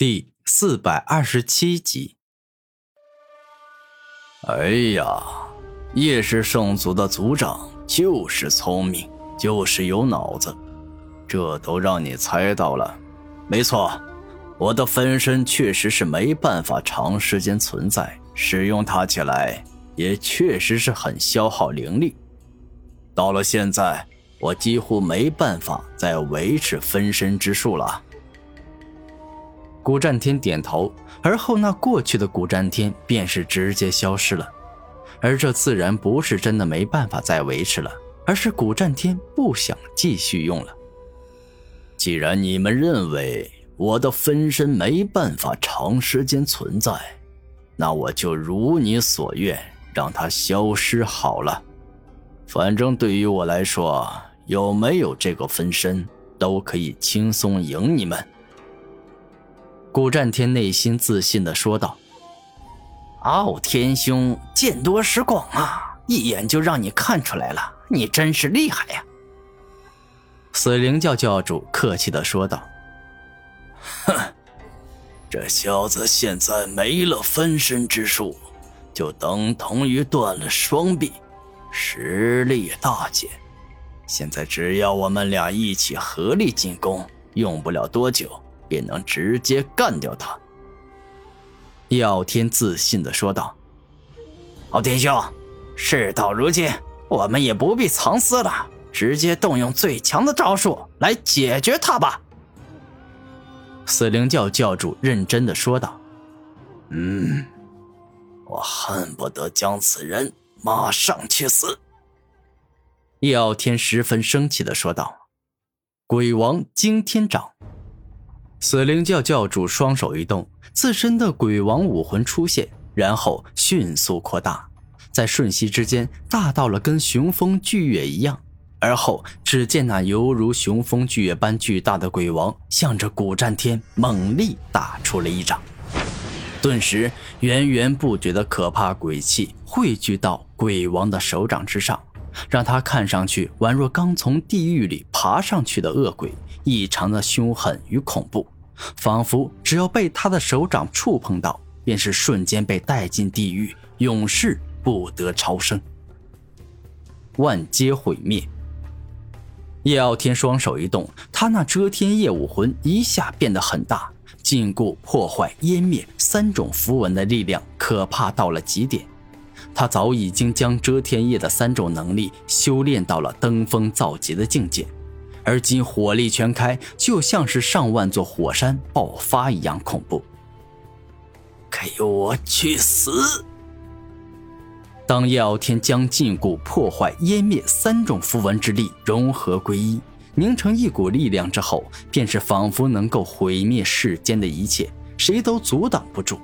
第四百二十七集。哎呀，叶氏圣族的族长就是聪明，就是有脑子，这都让你猜到了。没错，我的分身确实是没办法长时间存在，使用它起来也确实是很消耗灵力。到了现在，我几乎没办法再维持分身之术了。古战天点头，而后那过去的古战天便是直接消失了。而这自然不是真的没办法再维持了，而是古战天不想继续用了。既然你们认为我的分身没办法长时间存在，那我就如你所愿，让它消失好了。反正对于我来说，有没有这个分身，都可以轻松赢你们。古战天内心自信的说道：“傲天兄见多识广啊，一眼就让你看出来了，你真是厉害呀！”死灵教教主客气的说道：“哼，这小子现在没了分身之术，就等同于断了双臂，实力大减。现在只要我们俩一起合力进攻，用不了多久。”便能直接干掉他。”叶傲天自信的说道。“傲天兄，事到如今，我们也不必藏私了，直接动用最强的招数来解决他吧。”死灵教教主认真的说道。“嗯，我恨不得将此人马上去死。”叶傲天十分生气的说道。“鬼王惊天掌。”死灵教教主双手一动，自身的鬼王武魂出现，然后迅速扩大，在瞬息之间大到了跟雄风巨月一样。而后，只见那犹如雄风巨月般巨大的鬼王，向着古战天猛力打出了一掌。顿时，源源不绝的可怕鬼气汇聚到鬼王的手掌之上，让他看上去宛若刚从地狱里爬上去的恶鬼。异常的凶狠与恐怖，仿佛只要被他的手掌触碰到，便是瞬间被带进地狱，永世不得超生。万劫毁灭。叶傲天双手一动，他那遮天夜武魂一下变得很大，禁锢、破坏、湮灭三种符文的力量可怕到了极点。他早已经将遮天夜的三种能力修炼到了登峰造极的境界。而今火力全开，就像是上万座火山爆发一样恐怖。给我去死！当叶傲天将禁锢、破坏、湮灭三种符文之力融合归一，凝成一股力量之后，便是仿佛能够毁灭世间的一切，谁都阻挡不住。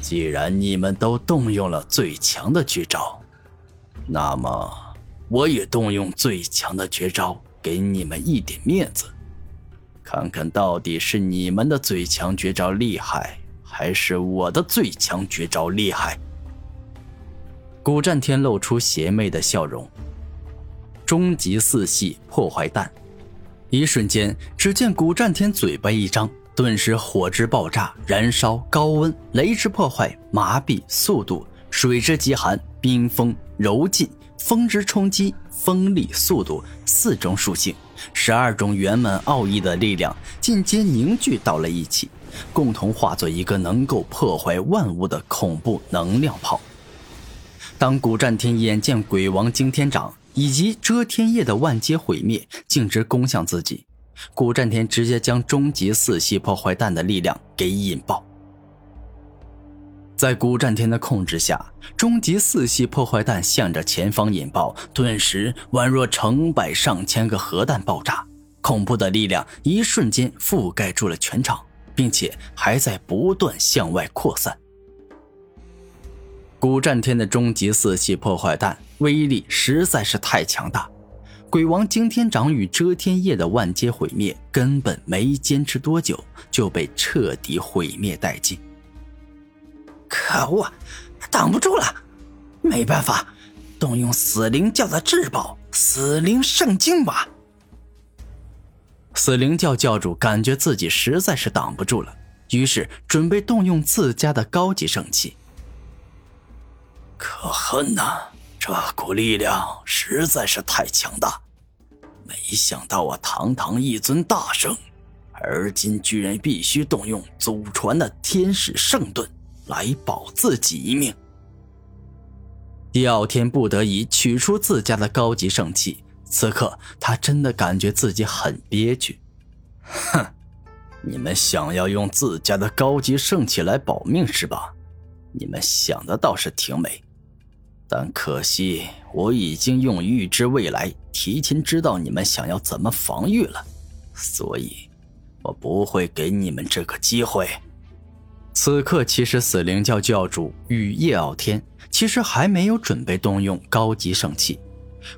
既然你们都动用了最强的绝招，那么……我也动用最强的绝招，给你们一点面子，看看到底是你们的最强绝招厉害，还是我的最强绝招厉害？古战天露出邪魅的笑容。终极四系破坏弹，一瞬间，只见古战天嘴巴一张，顿时火之爆炸、燃烧、高温、雷之破坏、麻痹、速度、水之极寒、冰封、柔劲。风之冲击、风力、速度四种属性，十二种圆满奥义的力量尽皆凝聚到了一起，共同化作一个能够破坏万物的恐怖能量炮。当古战天眼见鬼王惊天掌以及遮天夜的万阶毁灭径直攻向自己，古战天直接将终极四系破坏弹的力量给引爆。在古战天的控制下，终极四系破坏弹向着前方引爆，顿时宛若成百上千个核弹爆炸，恐怖的力量一瞬间覆盖住了全场，并且还在不断向外扩散。古战天的终极四系破坏弹威力实在是太强大，鬼王惊天掌与遮天夜的万劫毁灭根本没坚持多久就被彻底毁灭殆尽。可恶，挡不住了！没办法，动用死灵教的至宝——死灵圣经吧。死灵教教主感觉自己实在是挡不住了，于是准备动用自家的高级圣器。可恨呐！这股力量实在是太强大，没想到我堂堂一尊大圣，而今居然必须动用祖传的天使圣盾来保自己一命。叶傲天不得已取出自家的高级圣器。此刻，他真的感觉自己很憋屈。哼，你们想要用自家的高级圣器来保命是吧？你们想的倒是挺美，但可惜我已经用预知未来，提前知道你们想要怎么防御了，所以，我不会给你们这个机会。此刻，其实死灵教教主与叶傲天其实还没有准备动用高级圣器。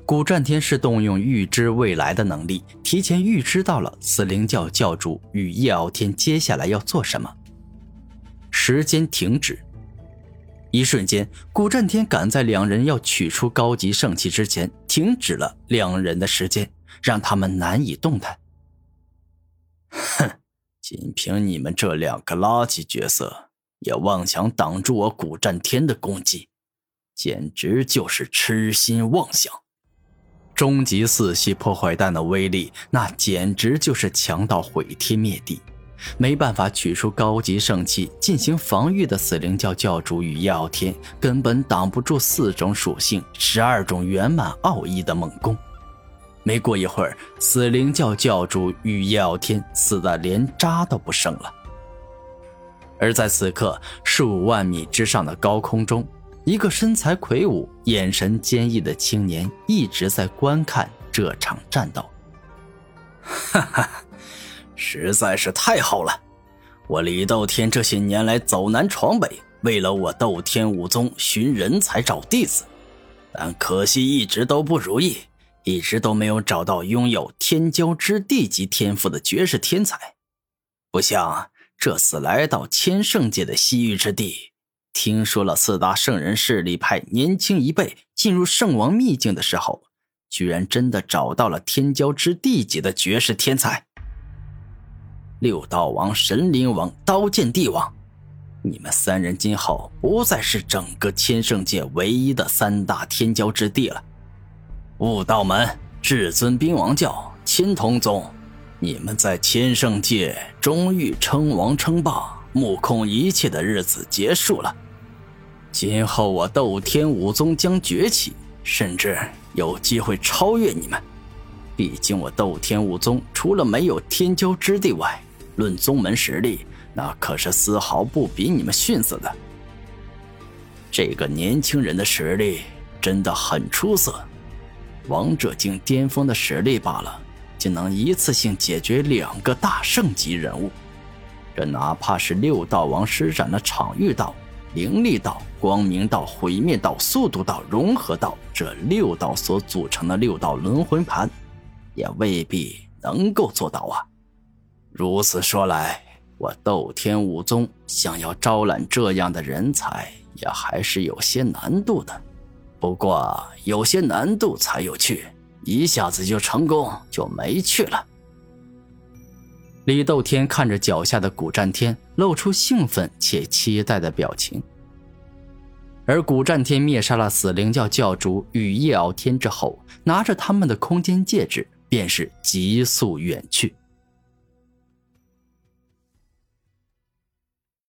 古战天是动用预知未来的能力，提前预知到了死灵教教主与叶傲天接下来要做什么。时间停止，一瞬间，古战天赶在两人要取出高级圣器之前，停止了两人的时间，让他们难以动弹。仅凭你们这两个垃圾角色，也妄想挡住我古战天的攻击，简直就是痴心妄想！终极四系破坏弹的威力，那简直就是强到毁天灭地。没办法取出高级圣器进行防御的死灵教教主与叶傲天，根本挡不住四种属性、十二种圆满奥义的猛攻。没过一会儿，死灵教教主与叶傲天死的连渣都不剩了。而在此刻，数万米之上的高空中。一个身材魁梧、眼神坚毅的青年一直在观看这场战斗。哈哈，实在是太好了！我李斗天这些年来走南闯北，为了我斗天武宗寻人才找弟子，但可惜一直都不如意，一直都没有找到拥有天骄之地级天赋的绝世天才。不像这次来到千圣界的西域之地。听说了四大圣人势力派年轻一辈进入圣王秘境的时候，居然真的找到了天骄之地级的绝世天才。六道王、神灵王、刀剑帝王，你们三人今后不再是整个千圣界唯一的三大天骄之地了。悟道门、至尊兵王教、青铜宗，你们在千圣界终于称王称霸、目空一切的日子结束了。今后我斗天武宗将崛起，甚至有机会超越你们。毕竟我斗天武宗除了没有天骄之地外，论宗门实力，那可是丝毫不比你们逊色的。这个年轻人的实力真的很出色，王者境巅峰的实力罢了，竟能一次性解决两个大圣级人物。这哪怕是六道王施展了场域道。灵力道、光明道、毁灭道、速度道、融合道，这六道所组成的六道轮回盘，也未必能够做到啊！如此说来，我斗天武宗想要招揽这样的人才，也还是有些难度的。不过，有些难度才有趣，一下子就成功就没趣了。李斗天看着脚下的古战天，露出兴奋且期待的表情。而古战天灭杀了死灵教教主与叶傲天之后，拿着他们的空间戒指，便是急速远去。